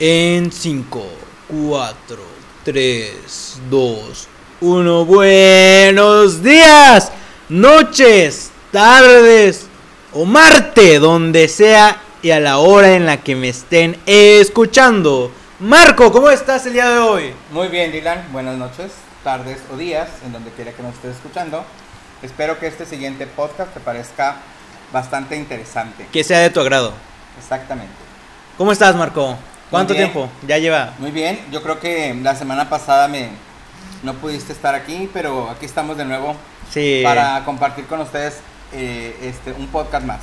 En 5, 4, 3, 2, 1. Buenos días, noches, tardes o Marte, donde sea y a la hora en la que me estén escuchando. Marco, ¿cómo estás el día de hoy? Muy bien, Dylan. Buenas noches, tardes o días, en donde quiera que nos estés escuchando. Espero que este siguiente podcast te parezca bastante interesante. Que sea de tu agrado. Exactamente. ¿Cómo estás, Marco? ¿Cuánto tiempo ya lleva? Muy bien, yo creo que la semana pasada me no pudiste estar aquí, pero aquí estamos de nuevo Sí. para compartir con ustedes eh, este un podcast más,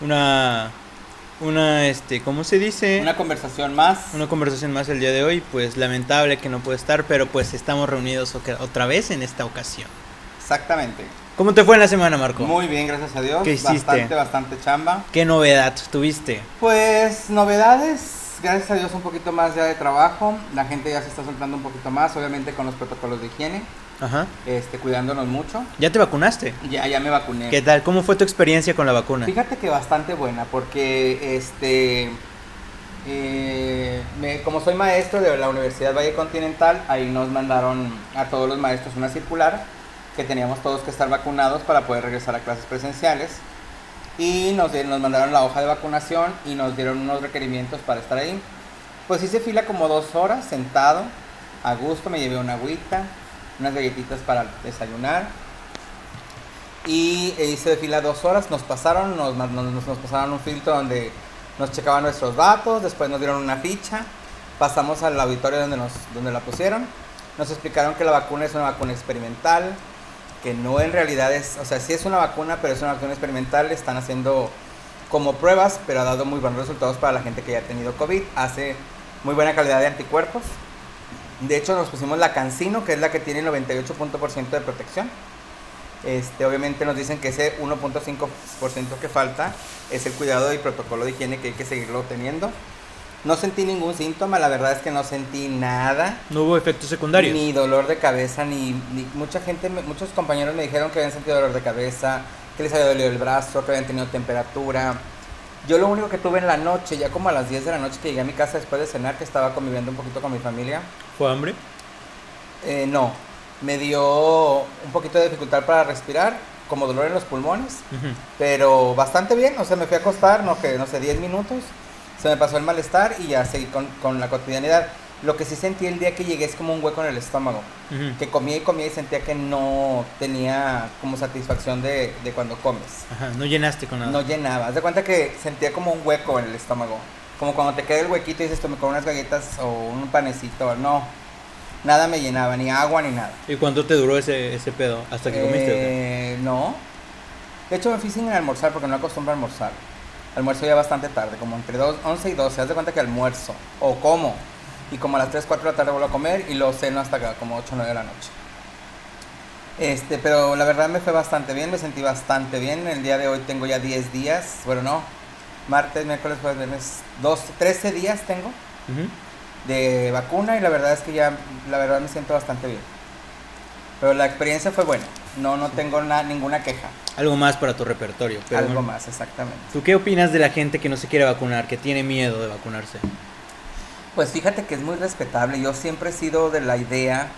Una. Una, este, ¿cómo se dice? una conversación más. Una conversación más el día de hoy, pues lamentable que no puede estar, pero pues estamos reunidos otra vez en esta ocasión. Exactamente. ¿Cómo te fue en la semana, Marco? Muy bien, gracias a Dios. ¿Qué hiciste? Bastante, bastante chamba. ¿Qué novedad tuviste? Pues novedades, gracias a Dios un poquito más ya de trabajo, la gente ya se está soltando un poquito más, obviamente con los protocolos de higiene, Ajá. este, cuidándonos mucho. ¿Ya te vacunaste? Ya, ya me vacuné. ¿Qué tal? ¿Cómo fue tu experiencia con la vacuna? Fíjate que bastante buena, porque este, eh, me- como soy maestro de la Universidad Valle Continental, ahí nos mandaron a todos los maestros una circular que teníamos todos que estar vacunados para poder regresar a clases presenciales. Y nos, di- nos mandaron la hoja de vacunación y nos dieron unos requerimientos para estar ahí. Pues hice fila como dos horas sentado, a gusto, me llevé una agüita, unas galletitas para desayunar. Y hice de fila dos horas, nos pasaron, nos, nos- nos pasaron un filtro donde nos checaban nuestros datos, después nos dieron una ficha, pasamos al auditorio donde, nos, donde la pusieron, nos explicaron que la vacuna es una vacuna experimental, que no en realidad es, o sea, sí es una vacuna, pero es una vacuna experimental, están haciendo como pruebas, pero ha dado muy buenos resultados para la gente que ya ha tenido COVID, hace muy buena calidad de anticuerpos. De hecho, nos pusimos la Cancino, que es la que tiene el 98% de protección. Este, obviamente nos dicen que ese 1.5% que falta es el cuidado y protocolo de higiene que hay que seguirlo teniendo. No sentí ningún síntoma, la verdad es que no sentí nada. ¿No hubo efectos secundarios? Ni dolor de cabeza, ni, ni- mucha gente, muchos compañeros me dijeron que habían sentido dolor de cabeza, que les había dolido el brazo, que habían tenido temperatura. Yo lo único que tuve en la noche, ya como a las 10 de la noche que llegué a mi casa después de cenar, que estaba conviviendo un poquito con mi familia, ¿Fue hambre? eh, no, me dio un poquito de dificultad para respirar, como dolor en los pulmones, pero bastante bien, o sea, me fui a acostar, no, que, no sé, 10 minutos, se me pasó el malestar y ya seguí con, con la cotidianidad. Lo que sí sentí el día que llegué es como un hueco en el estómago, que comía y comía y sentía que no tenía como satisfacción de, de cuando comes. Ajá, no llenaste con nada. No llenaba, haz de cuenta que sentía como un hueco en el estómago, como cuando te queda el huequito y dices, con unas galletas o un panecito, no, nada me llenaba, ni agua ni nada. ¿Y cuánto te duró ese, ese pedo? ¿Hasta que comiste? Eh, no. De hecho, me fui sin almorzar porque no acostumbro a almorzar. Almuerzo ya bastante tarde, como entre dos, 11 y 12. Haz de cuenta que almuerzo o como. Y como a las 3, 4 de la tarde vuelvo a comer y luego ceno hasta acá, como 8, 9 de la noche. Este, pero la verdad me fue bastante bien, me sentí bastante bien. El día de hoy tengo ya 10 días. Bueno, no. Martes, miércoles, jueves, viernes. 12, 13 días tengo de vacuna y la verdad es que ya, la verdad me siento bastante bien. Pero la experiencia fue buena. No, no tengo na- ninguna queja. Algo más para tu repertorio. Pero Algo bueno. más, exactamente. ¿Tú qué opinas de la gente que no se quiere vacunar, que tiene miedo de vacunarse? Pues fíjate que es muy respetable. Yo siempre he sido de la idea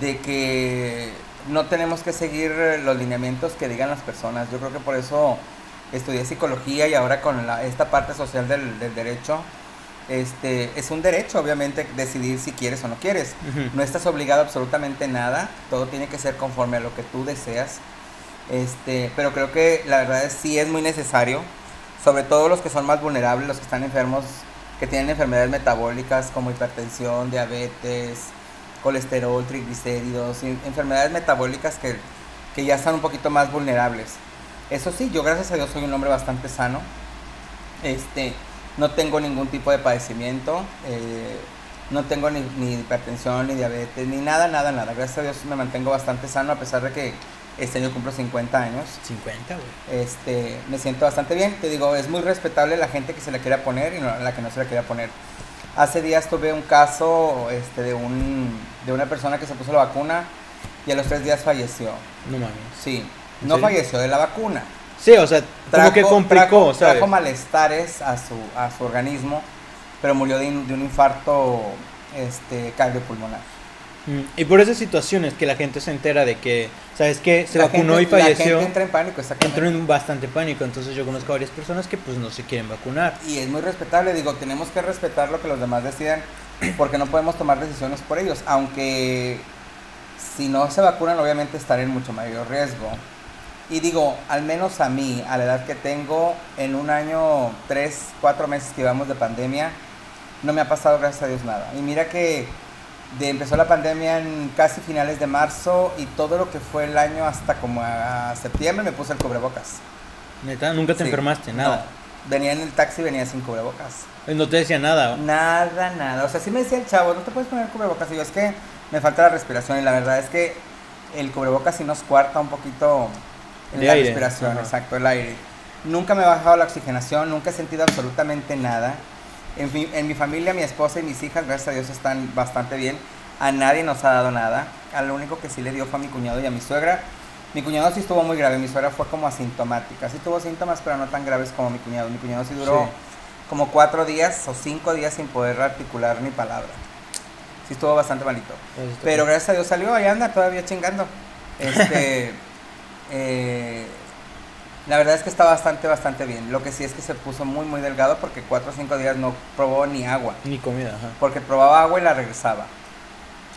de que no tenemos que seguir los lineamientos que digan las personas. Yo creo que por eso estudié psicología y ahora con la- esta parte social del, del derecho, este, es un derecho obviamente decidir si quieres o no quieres. Ujú. No estás obligado a absolutamente nada, todo tiene que ser conforme a lo que tú deseas. Este, pero creo que la verdad es sí es muy necesario, sobre todo los que son más vulnerables, los que están enfermos, que tienen enfermedades metabólicas como hipertensión, diabetes, colesterol, triglicéridos, enfermedades metabólicas que, que ya están un poquito más vulnerables. Eso sí, yo gracias a Dios soy un hombre bastante sano. Este, no tengo ningún tipo de padecimiento. eh, no tengo ni, ni hipertensión, ni diabetes, ni nada, nada, nada. Gracias a Dios me mantengo bastante sano a pesar de que este año cumplo 50 años. 50, güey. Este, me siento bastante bien. Te digo, es muy respetable la gente que se la quiera poner y no- la que no se la quiera poner. Hace días tuve un caso este, de, un, de una persona que se puso la vacuna y a los tres días falleció. No mames. Sí, ¿En no serio? falleció de la vacuna. Sí, o sea, como que complicó, trajo, ¿sabes? trajo malestares a su, a su organismo pero murió de, un- de un infarto este, cardiopulmonar. Mm, Y por esas situaciones que la gente se entera de que, ¿sabes qué? Se La vacunó gente- y falleció. La gente entra en pánico, exactamente. Entró en bastante pánico, entonces yo conozco a varias personas que pues no se quieren vacunar. Y es muy respetable, digo, tenemos que respetar lo que los demás decidan, porque no podemos tomar decisiones por ellos, aunque si no se vacunan obviamente estarán en mucho mayor riesgo. Y digo, al menos a mí, a la edad que tengo, en un año, tres, cuatro meses que llevamos de pandemia, no me ha pasado gracias a Dios nada. Y mira que de, empezó la pandemia en casi finales de marzo y todo lo que fue el año hasta como a septiembre me puse el cubrebocas. Neta, nunca te Sí. enfermaste, nada. No, venía en el taxi y venía sin cubrebocas. No te decía nada. Nada, nada. O sea, sí me decía el chavo, no te puedes poner cubrebocas. Y yo, es que me falta la respiración. Y la verdad es que el cubrebocas sí nos cuarta un poquito De la aire. respiración, Ajá. exacto, el aire. Nunca me ha bajado la oxigenación, nunca he sentido absolutamente nada. En, mi- en mi familia, mi esposa y mis hijas, gracias a Dios, están bastante bien. A nadie nos ha dado nada. A lo único que sí le dio fue a mi cuñado y a mi suegra. Mi cuñado sí estuvo muy grave, mi suegra fue como asintomática. Sí tuvo síntomas, pero no tan graves como mi cuñado. Mi cuñado sí duró Sí. como cuatro días o cinco días sin poder articular ni palabra. Sí estuvo bastante malito. Pero gracias a Dios salió, ahí anda todavía chingando. Este, eh, la verdad es que está bastante, bastante bien. Lo que sí es que se puso muy, muy delgado porque cuatro o cinco días no probó ni agua. Ni comida, ajá. Porque probaba agua y la regresaba.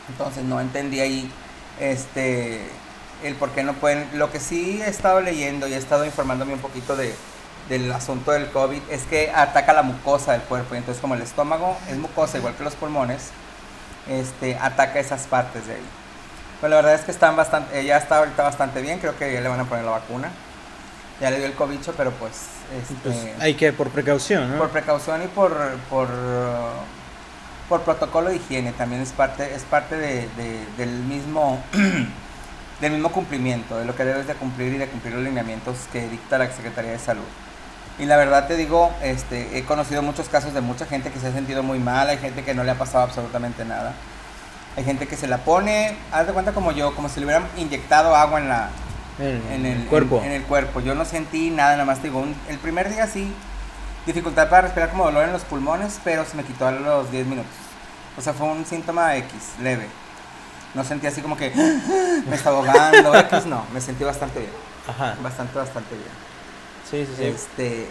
Entonces no entendí ahí este, el por qué no pueden. Lo que sí he estado leyendo y he estado informándome un poquito de, del asunto del COVID es que ataca la mucosa del cuerpo. Y entonces como el estómago es mucosa igual que los pulmones, este, ataca esas partes de ahí. Pues la verdad es que están bastante, ella está ahorita bastante bien, creo que ya le van a poner la vacuna. Ya le dio el cobicho, pero pues, este, Pues hay que, por precaución, ¿no? por precaución y por, por, por protocolo de higiene también es parte, es parte de, de- del mismo del mismo cumplimiento, de lo que debes de cumplir y de cumplir los lineamientos que dicta la Secretaría de Salud. Y la verdad te digo, este, he conocido muchos casos de mucha gente que se ha sentido muy mal, hay gente que no le ha pasado absolutamente nada. Hay gente que se la pone, haz de cuenta como yo, como si le hubieran inyectado agua en la, En, en el cuerpo. En, en el cuerpo. Yo no sentí nada, nada más te digo, un- el primer día sí, dificultad para respirar como dolor en los pulmones, pero se me quitó a los 10 minutos. O sea, fue un síntoma X, leve. No sentí así como que me está ahogando, X, no, me sentí bastante bien. Ajá. Bastante, bastante bien. Sí, sí, sí. Este,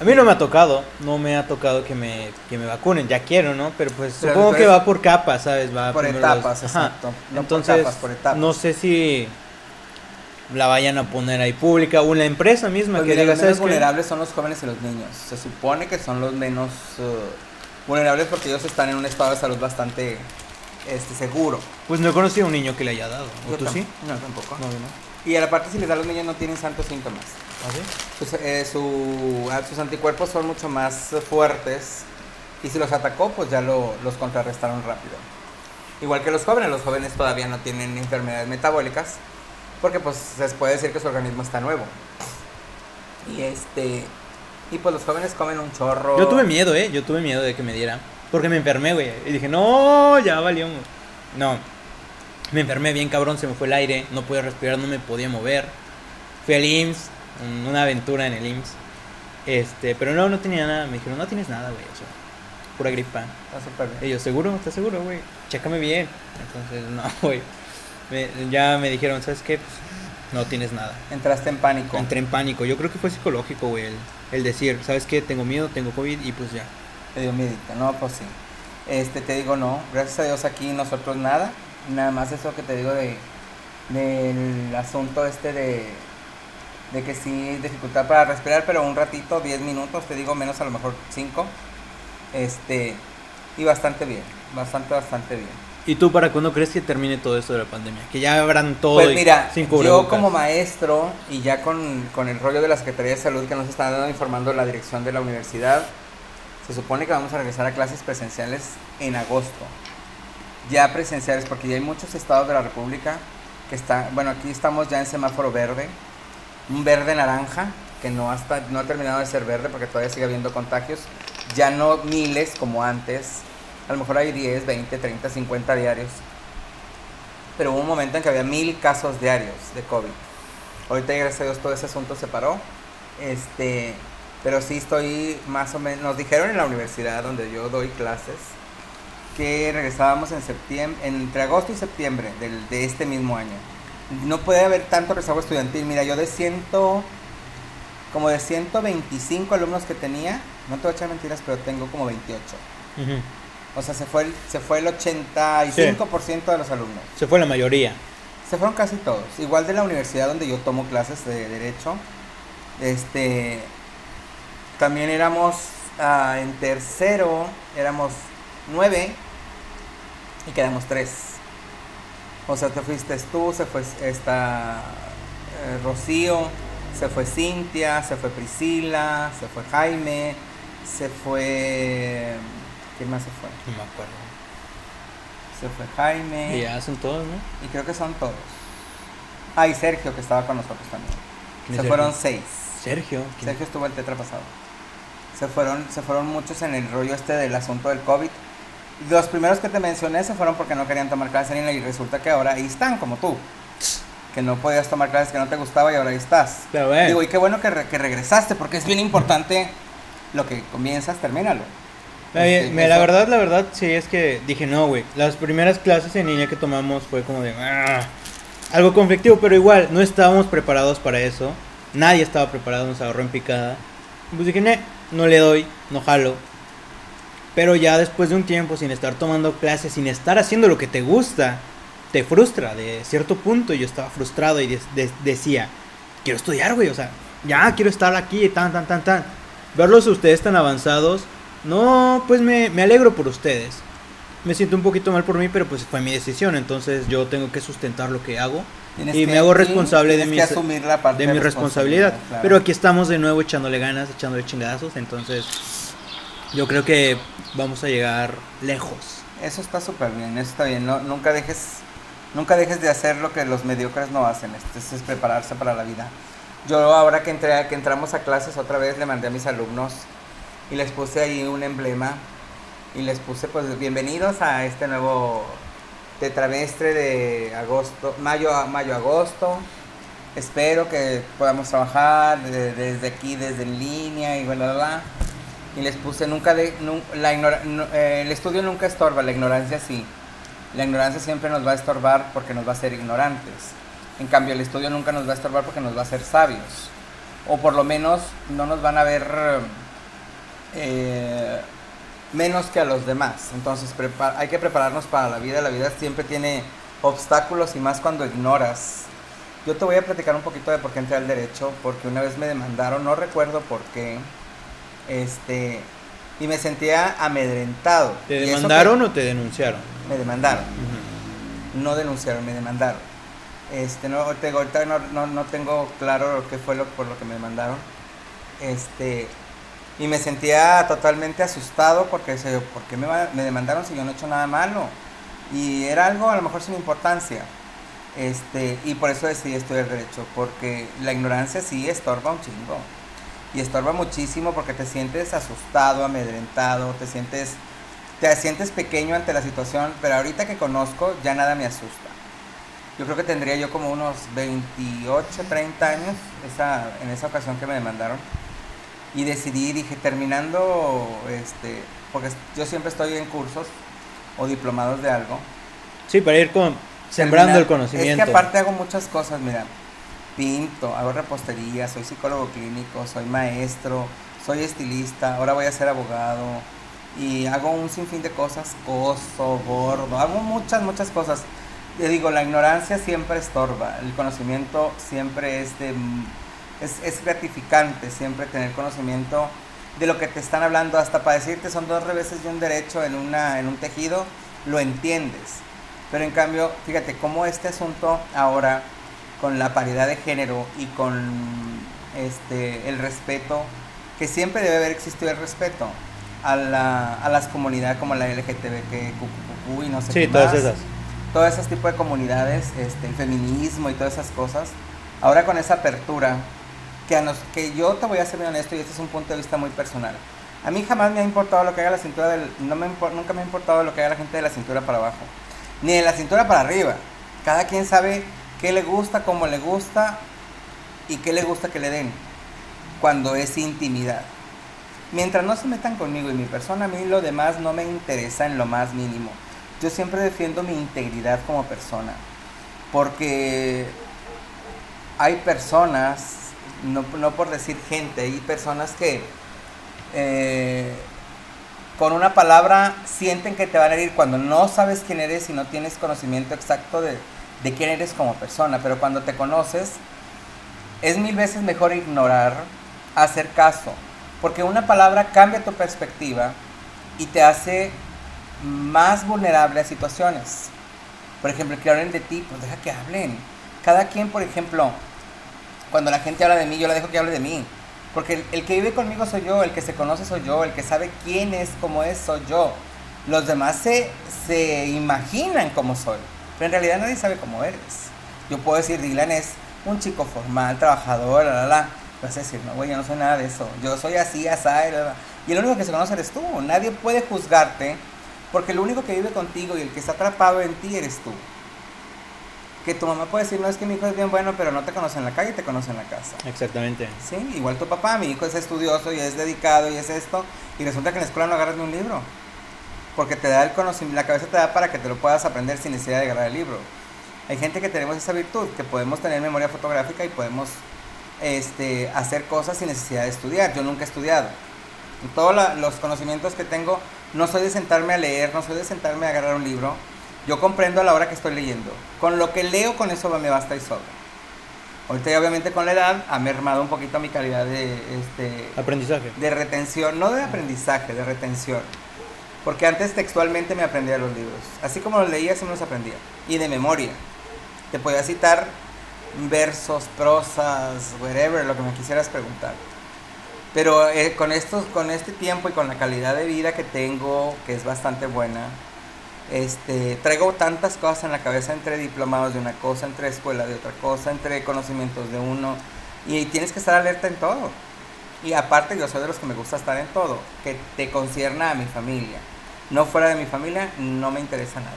A mí no me ha tocado, no me ha tocado que me, que me vacunen, ya quiero, ¿no? Pero pues Pero supongo que va por capas, ¿sabes? Va Por etapas, Ajá. exacto. No por Entonces, capas, por etapas. no sé si la vayan a poner ahí pública o la empresa misma Pues que diga, los menos vulnerables son los jóvenes y los niños. Se supone que son los menos uh, vulnerables porque ellos están en un estado de salud bastante este, seguro. Pues no he conocido a un niño que le haya dado. ¿O Yo tú sí? No, tampoco. No, no. Y a la parte si les da a los niños no tienen santos síntomas. ¿Ah? Sus, eh, su- ah, sus anticuerpos son mucho más fuertes y si los atacó pues ya lo- los contrarrestaron rápido. Igual que los jóvenes, los jóvenes todavía no tienen enfermedades metabólicas porque pues se puede decir que su organismo está nuevo. Y este y pues los jóvenes comen un chorro. Yo tuve miedo, ¿eh? Yo tuve miedo de que me diera. Porque me enfermé, güey. Y dije, no, ya valió. güey". No. Me enfermé bien cabrón, se me fue el aire. No podía respirar, no me podía mover. Fui al IMSS, un- una aventura en el IMSS. Este, pero no, no tenía nada. Me dijeron, no tienes nada, güey. O sea, pura gripa. Está súper bien. Y yo, ¿seguro? ¿Estás seguro, güey? Chécame bien. Entonces, no, güey. Me- ya me dijeron, ¿sabes qué? Pues, no tienes nada. Entraste en pánico. Entré en pánico. Yo creo que fue psicológico, güey. El, el decir, ¿sabes qué? Tengo miedo, tengo COVID y pues ya. Te dio miedito, no, pues sí. Este, te digo, no, gracias a Dios aquí nosotros nada. Nada más eso que te digo de del asunto este de, de que sí, dificultad para respirar, pero un ratito, 10 minutos, te digo, menos a lo mejor 5. Este, y bastante bien, bastante, bastante bien. ¿Y tú para cuándo crees que termine todo esto de la pandemia? Que ya habrán todo Pues mira, sin yo como maestro y ya con, con el rollo de la Secretaría de Salud que nos está dando informando la dirección de la universidad, se supone que vamos a regresar a clases presenciales en agosto. Ya presenciales, porque ya hay muchos estados de la República que están, bueno, aquí estamos ya en semáforo verde, un verde naranja, que no, hasta, no ha terminado de ser verde porque todavía sigue habiendo contagios, ya no miles como antes, a lo mejor hay 10, 20, 30, 50 diarios, pero hubo un momento en que había mil casos diarios de COVID. Ahorita, gracias a Dios, todo ese asunto se paró. Este, Pero sí estoy más o menos, nos dijeron en la universidad donde yo doy clases que regresábamos en septiembre, entre agosto y septiembre del, de este mismo año. No puede haber tanto rezago estudiantil. Mira, yo de ciento, como de 125 alumnos que tenía, no te voy a echar mentiras, pero tengo como 28. Ujú. O sea, se fue el, se fue el 85% de los alumnos. Se fue la mayoría. Se fueron casi todos. Igual de la universidad donde yo tomo clases de derecho. Este. También éramos ah, en tercero, éramos nueve y quedamos tres. O sea, te fuiste tú, se fue esta eh, Rocío, se fue Cintia, se fue Priscila, se fue Jaime, se fue. ¿Quién más se fue? No me acuerdo. Se fue Jaime. Y ya son todos, ¿no? Y creo que son todos. Ah, y Sergio, que estaba con nosotros también. ¿Quién Se fueron seis. Sergio. ¿quién? Sergio estuvo el tetra pasado. Se fueron, se fueron muchos en el rollo este del asunto del COVID. Los primeros que te mencioné se fueron porque no querían tomar clases en y resulta que ahora ahí están, como tú. Que no podías tomar clases que no te gustaba y ahora ahí estás. Digo, y qué bueno que, re- que regresaste porque es bien importante lo que comienzas, termínalo. Este, me- la eso- verdad, la verdad, sí es que dije, no, güey. Las primeras clases en línea que tomamos fue como de. "Ah", algo conflictivo, pero igual, no estábamos preparados para eso. Nadie estaba preparado, nos agarró en picada. Pues dije, "Ne, no le doy, no jalo. Pero ya después de un tiempo, sin estar tomando clases, sin estar haciendo lo que te gusta, te frustra de cierto punto. Yo estaba frustrado y de- de- decía, quiero estudiar, güey. O sea, ya quiero estar aquí, tan, tan, tan, tan. Verlos ustedes tan avanzados, no, pues me, me alegro por ustedes. Me siento un poquito mal por mí, pero pues fue mi decisión. Entonces yo tengo que sustentar lo que hago. Tienes y que- me hago responsable de asumir la parte de mi responsabilidad. claro. Pero aquí estamos de nuevo echándole ganas, echándole chingadazos. Entonces yo creo que vamos a llegar lejos. Eso está súper bien, eso está bien. No, nunca dejes nunca dejes de hacer lo que los mediocres no hacen. Esto es prepararse para la vida. Yo ahora que, entré, que entramos a clases otra vez le mandé a mis alumnos y les puse ahí un emblema y les puse pues bienvenidos a este nuevo tetramestre de agosto, mayo a mayo agosto. Espero que podamos trabajar de- desde aquí, desde en línea y bla bla bla. Y les puse nunca de nu- la ignora- no- eh, el estudio nunca estorba, la ignorancia sí. La ignorancia siempre nos va a estorbar porque nos va a hacer ignorantes. En cambio, el estudio nunca nos va a estorbar porque nos va a hacer sabios. O por lo menos no nos van a ver eh, menos que a los demás. Entonces prepa- hay que prepararnos para la vida. La vida siempre tiene obstáculos y más cuando ignoras. Yo te voy a platicar un poquito de por qué entré al derecho, porque una vez me demandaron, no recuerdo por qué, este, y me sentía amedrentado. ¿Te que- demandaron o te denunciaron? Me demandaron no denunciaron, me demandaron. Este, no, ahorita no, no, no tengo claro qué fue lo, por lo que me demandaron. Este, y me sentía totalmente asustado porque se, ¿por qué me, me demandaron si yo no he hecho nada malo? Y era algo a lo mejor sin importancia. Este, y por eso decidí estudiar Derecho, porque la ignorancia sí estorba un chingo. Y estorba muchísimo porque te sientes asustado, amedrentado, te sientes, te sientes pequeño ante la situación, pero ahorita que conozco ya nada me asusta. Yo creo que tendría yo como unos 28, 30 años esa, en esa ocasión que me demandaron. Y decidí, dije, terminando, este, porque yo siempre estoy en cursos o diplomados de algo. Sí, para ir con, sembrando el conocimiento. Es que aparte hago muchas cosas, mira. Pinto, hago repostería, soy psicólogo clínico, soy maestro, soy estilista, ahora voy a ser abogado y hago un sinfín de cosas, coso, gordo, hago muchas, muchas cosas. Te digo, la ignorancia siempre estorba, el conocimiento siempre es, de, es, es gratificante, siempre tener conocimiento de lo que te están hablando, hasta para decirte son dos reveses y un derecho en, una, en un tejido, lo entiendes. Pero en cambio, fíjate cómo este asunto ahora, con la paridad de género y con este, el respeto, que siempre debe haber existido el respeto a, la, a las comunidades como la LGTBQ y no sé Sí, qué todas más esas. todos esos tipos de comunidades, este, el feminismo y todas esas cosas, ahora con esa apertura, que, a nos, que yo te voy a ser muy honesto y este es un punto de vista muy personal. A mí jamás me ha importado lo que haga la cintura del, no me nunca me ha importado lo que haga la gente de la cintura para abajo, ni de la cintura para arriba. Cada quien sabe qué le gusta, cómo le gusta y qué le gusta que le den cuando es intimidad. Mientras no se metan conmigo y mi persona, a mí lo demás no me interesa en lo más mínimo. Yo siempre defiendo mi integridad como persona. Porque hay personas, no, por decir gente, hay personas que eh, con una palabra sienten que te van a herir cuando no sabes quién eres y no tienes conocimiento exacto de, de quién eres como persona. Pero cuando te conoces, es mil veces mejor ignorar, hacer caso. Porque una palabra cambia tu perspectiva y te hace más vulnerable a situaciones. Por ejemplo, que hablen de ti, pues deja que hablen. Cada quien, por ejemplo, cuando la gente habla de mí, yo la dejo que hable de mí. Porque el, que vive conmigo soy yo, el que se conoce soy yo, el que sabe quién es, cómo es, soy yo. Los demás se, se imaginan cómo soy, pero en realidad nadie sabe cómo eres. Yo puedo decir, Dylan es un chico formal, trabajador, la, la, la. Vas a decir, no, güey, yo no soy nada de eso. Yo soy así, así, la, Y el único que se conoce eres tú. Nadie puede juzgarte porque el único que vive contigo y el que está atrapado en ti eres tú que tu mamá puede decir, no es que mi hijo es bien bueno, pero no te conoce en la calle, te conoce en la casa. Exactamente. Sí, igual tu papá, mi hijo es estudioso y es dedicado y es esto, y resulta que en la escuela no agarras ni un libro. Porque te da el conocimiento, la cabeza te da para que te lo puedas aprender sin necesidad de agarrar el libro. Hay gente que tenemos esa virtud, que podemos tener memoria fotográfica y podemos este, hacer cosas sin necesidad de estudiar. Yo nunca he estudiado. Todos los conocimientos que tengo, no soy de sentarme a leer, no soy de sentarme a agarrar un libro yo comprendo a la hora que estoy leyendo. Con lo que leo, con eso me basta y sobra. Ahorita obviamente con la edad ha mermado un poquito mi calidad de este aprendizaje. De retención, no de aprendizaje, de retención. Porque antes textualmente me aprendía los libros. Así como los leía, así me los aprendía. Y de memoria. Te podía citar versos, prosas, whatever, lo que me quisieras preguntar. Pero eh, con, estos, con este tiempo y con la calidad de vida que tengo, que es bastante buena, este, traigo tantas cosas en la cabeza entre diplomados de una cosa, entre escuela de otra cosa, entre conocimientos de uno, y tienes que estar alerta en todo. Y aparte yo soy de los que me gusta estar en todo, que te concierna a mi familia. No fuera de mi familia no me interesa nada.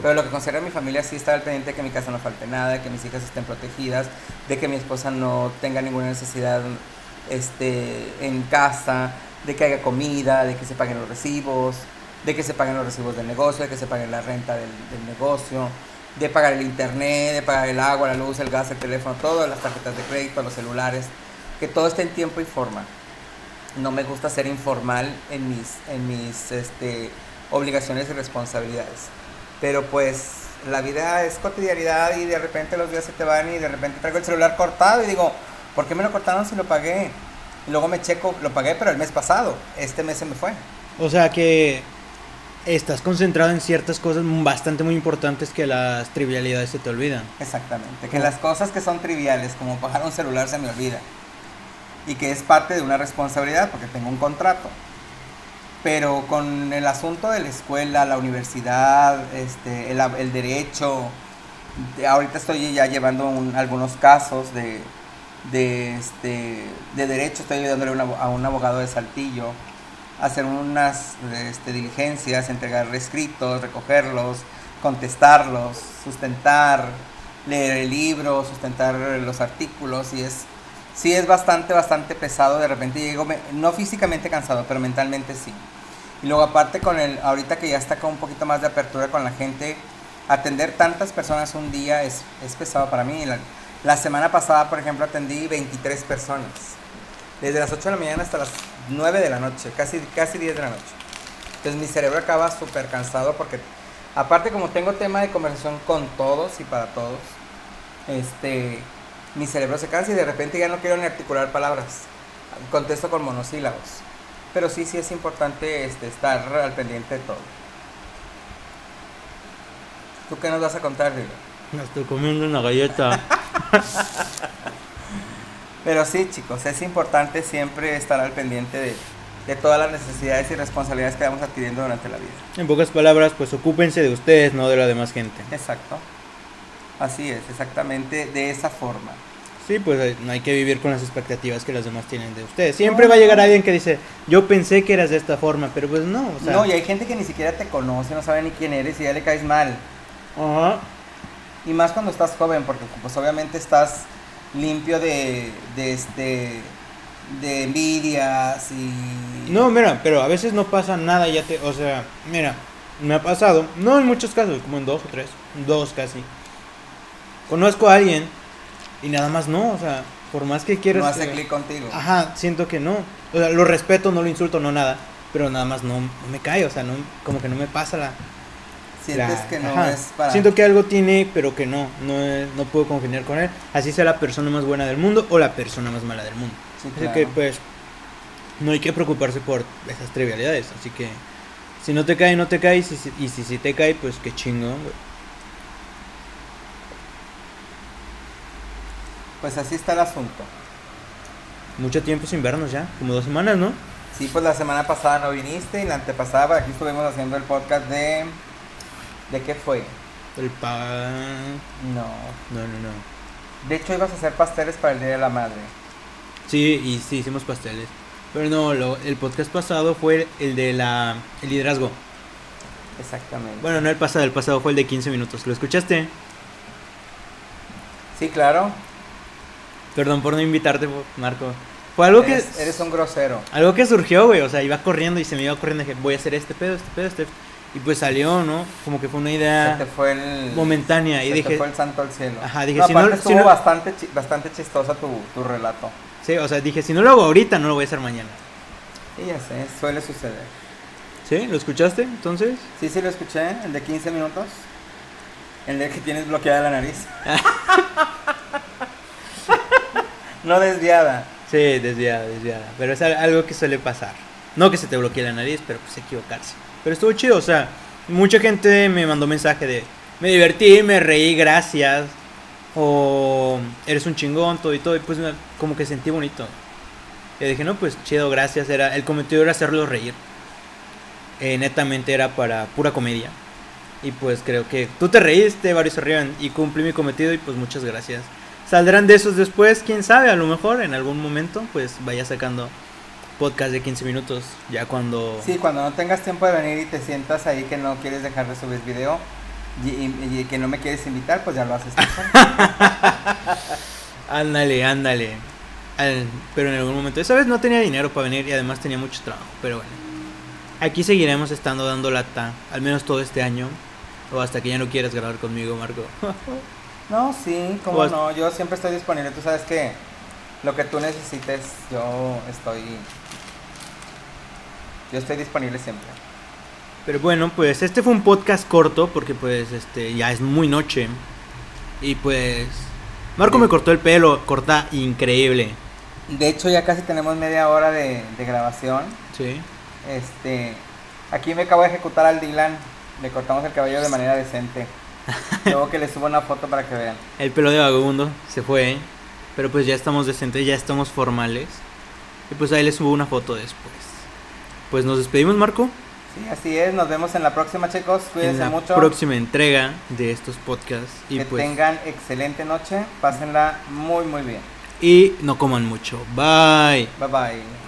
Pero lo que concierne a mi familia sí está al pendiente de que mi casa no falte nada, de que mis hijas estén protegidas, de que mi esposa no tenga ninguna necesidad este, en casa, de que haya comida, de que se paguen los recibos, de que se paguen los recibos del negocio, de que se pague la renta del, negocio, de pagar el internet, de pagar el agua, la luz, el gas, el teléfono, todas las tarjetas de crédito, los celulares, que todo esté en tiempo y forma. No me gusta ser informal en mis, en mis este, obligaciones y responsabilidades. Pero pues la vida es cotidianidad y de repente los días se te van y de repente traigo el celular cortado y digo, ¿por qué me lo cortaron si lo pagué? Y luego me checo, lo pagué pero el mes pasado, este mes se me fue. O sea que estás concentrado en ciertas cosas bastante muy importantes que las trivialidades se te olvidan. Exactamente, que las cosas que son triviales, como pagar un celular, se me olvida. Y que es parte de una responsabilidad porque tengo un contrato. Pero con el asunto de la escuela, la universidad, este, el, derecho, ahorita estoy ya llevando algunos casos de, de, este, de derecho, estoy ayudándole a un abogado de Saltillo hacer unas este, diligencias, entregar escritos, recogerlos, contestarlos, sustentar, leer el libro, sustentar los artículos y es sí es bastante bastante pesado, de repente llego no físicamente cansado, pero mentalmente sí. Y luego aparte con el ahorita que ya está con un poquito más de apertura con la gente, atender tantas personas un día es, es pesado para mí. La, semana pasada, por ejemplo, atendí 23 personas. Desde las 8 de la mañana hasta las 9 de la noche, casi, casi 10 de la noche. Entonces mi cerebro acaba súper cansado porque aparte como tengo tema de conversación con todos y para todos, este, mi cerebro se cansa y de repente ya no quiero ni articular palabras. Contesto con monosílabos. Pero sí, sí es importante este, estar al pendiente de todo. ¿Tú qué nos vas a contar? Me estoy comiendo una galleta. Pero sí, chicos, es importante siempre estar al pendiente de, de todas las necesidades y responsabilidades que vamos adquiriendo durante la vida. En pocas palabras, pues ocúpense de ustedes, no de la demás gente. Exacto. Así es, exactamente de esa forma. Sí, pues eh, no hay que vivir con las expectativas que los demás tienen de ustedes. Siempre va a llegar alguien que dice, yo pensé que eras de esta forma, pero pues no. O sea... No, y hay gente que ni siquiera te conoce, no sabe ni quién eres y ya le caes mal. Ajá. Y más cuando estás joven, porque pues obviamente estás limpio de, de, este, de envidias y... No, mira, pero a veces no pasa nada, ya te, o sea, mira, me ha pasado, no en muchos casos, como en dos o tres, dos casi. Conozco a alguien y nada más no, o sea, por más que quieras... no hace clic contigo. Ajá, siento que no. O sea, lo respeto, no lo insulto, no nada, pero nada más no, no me cae, o sea, no, como que no me pasa la... Sientes la- que no ajá. es para... Siento que algo tiene, pero que no, no, es- no puedo congeniar con él. Así sea la persona más buena del mundo o la persona más mala del mundo. Sí, Así claro. que pues no hay que preocuparse por esas trivialidades. Así que si no te cae, no te cae. Y si, si- y si, sí te cae, pues qué chingón, güey. Pues así está el asunto. Mucho tiempo sin vernos ya, como dos semanas, ¿no? Sí, pues la semana pasada no viniste y la antepasada aquí estuvimos haciendo el podcast de... ¿De qué fue? El pa... No. No, no, no. De hecho ibas a hacer pasteles para el Día de la Madre. Sí, y sí, hicimos pasteles. Pero no, lo- el podcast pasado fue el de la... El liderazgo. Exactamente. Bueno, no el pasado, el pasado fue el de 15 minutos. ¿Lo escuchaste? Sí, claro. Perdón por no invitarte, Marco. Fue algo que... Eres, un grosero. Algo que surgió, güey, o sea, iba corriendo y se me iba corriendo, dije, voy a hacer este pedo, este pedo, este Y pues salió, ¿no? Como que fue una Se te idea fue el... momentánea y se dije, te fue el santo al cielo. Ajá, dije, no, si no- si estuvo no- bastante, bastante chistosa tu, tu relato. sí, o sea, dije, si no lo hago ahorita, no lo voy a hacer mañana. Sí, ya sé, suele suceder. ¿Sí? ¿Lo escuchaste? Entonces, Sí, sí lo escuché, el de 15 minutos. El de que tienes bloqueada la nariz. no desviada. sí, desviada, desviada. Pero es al- algo que suele pasar. No que se te bloquee la nariz, pero pues equivocarse. Pero estuvo chido, o sea, mucha gente me mandó mensaje de, me divertí, me reí, gracias. O eres un chingón, todo y todo. Y pues como que sentí bonito. Y dije, no, pues chido, gracias. Era, el cometido era hacerlos reír. Eh, netamente era para pura comedia. Y pues creo que tú te reíste, varios se y cumplí mi cometido y pues muchas gracias. Saldrán de esos después, quién sabe, a lo mejor en algún momento pues vaya sacando podcast de 15 minutos ya cuando... Sí, cuando no tengas tiempo de venir y te sientas ahí que no quieres dejar de subir video y, y- y que no me quieres invitar, pues ya lo haces. Ándale, ándale. Al- pero en algún momento, esa vez no tenía dinero para venir y además tenía mucho trabajo, pero bueno. Aquí seguiremos estando dando lata, al menos todo este año. O hasta que ya no quieras grabar conmigo, Marco. no, sí, cómo Pues- no. Yo siempre estoy disponible. Tú sabes que lo que tú necesites, yo estoy. Yo estoy disponible siempre. Pero bueno, pues este fue un podcast corto porque pues este ya es muy noche. Y pues Marco Sí. me cortó el pelo, corta increíble. De hecho, ya casi tenemos media hora de, de grabación. Sí. Este, aquí me acabo de ejecutar al Dylan. Le cortamos el cabello de manera decente. Luego que le subo una foto para que vean. El pelo de vagabundo se fue, ¿eh? pero pues ya estamos decentes, ya estamos formales. Y pues ahí les subo una foto después. Pues nos despedimos, Marco. Sí, así es. Nos vemos en la próxima, chicos. en Cuídense la mucho. próxima entrega de estos podcasts. Y que pues tengan excelente noche. Pásenla muy, muy bien. y no coman mucho. Bye. Bye bye.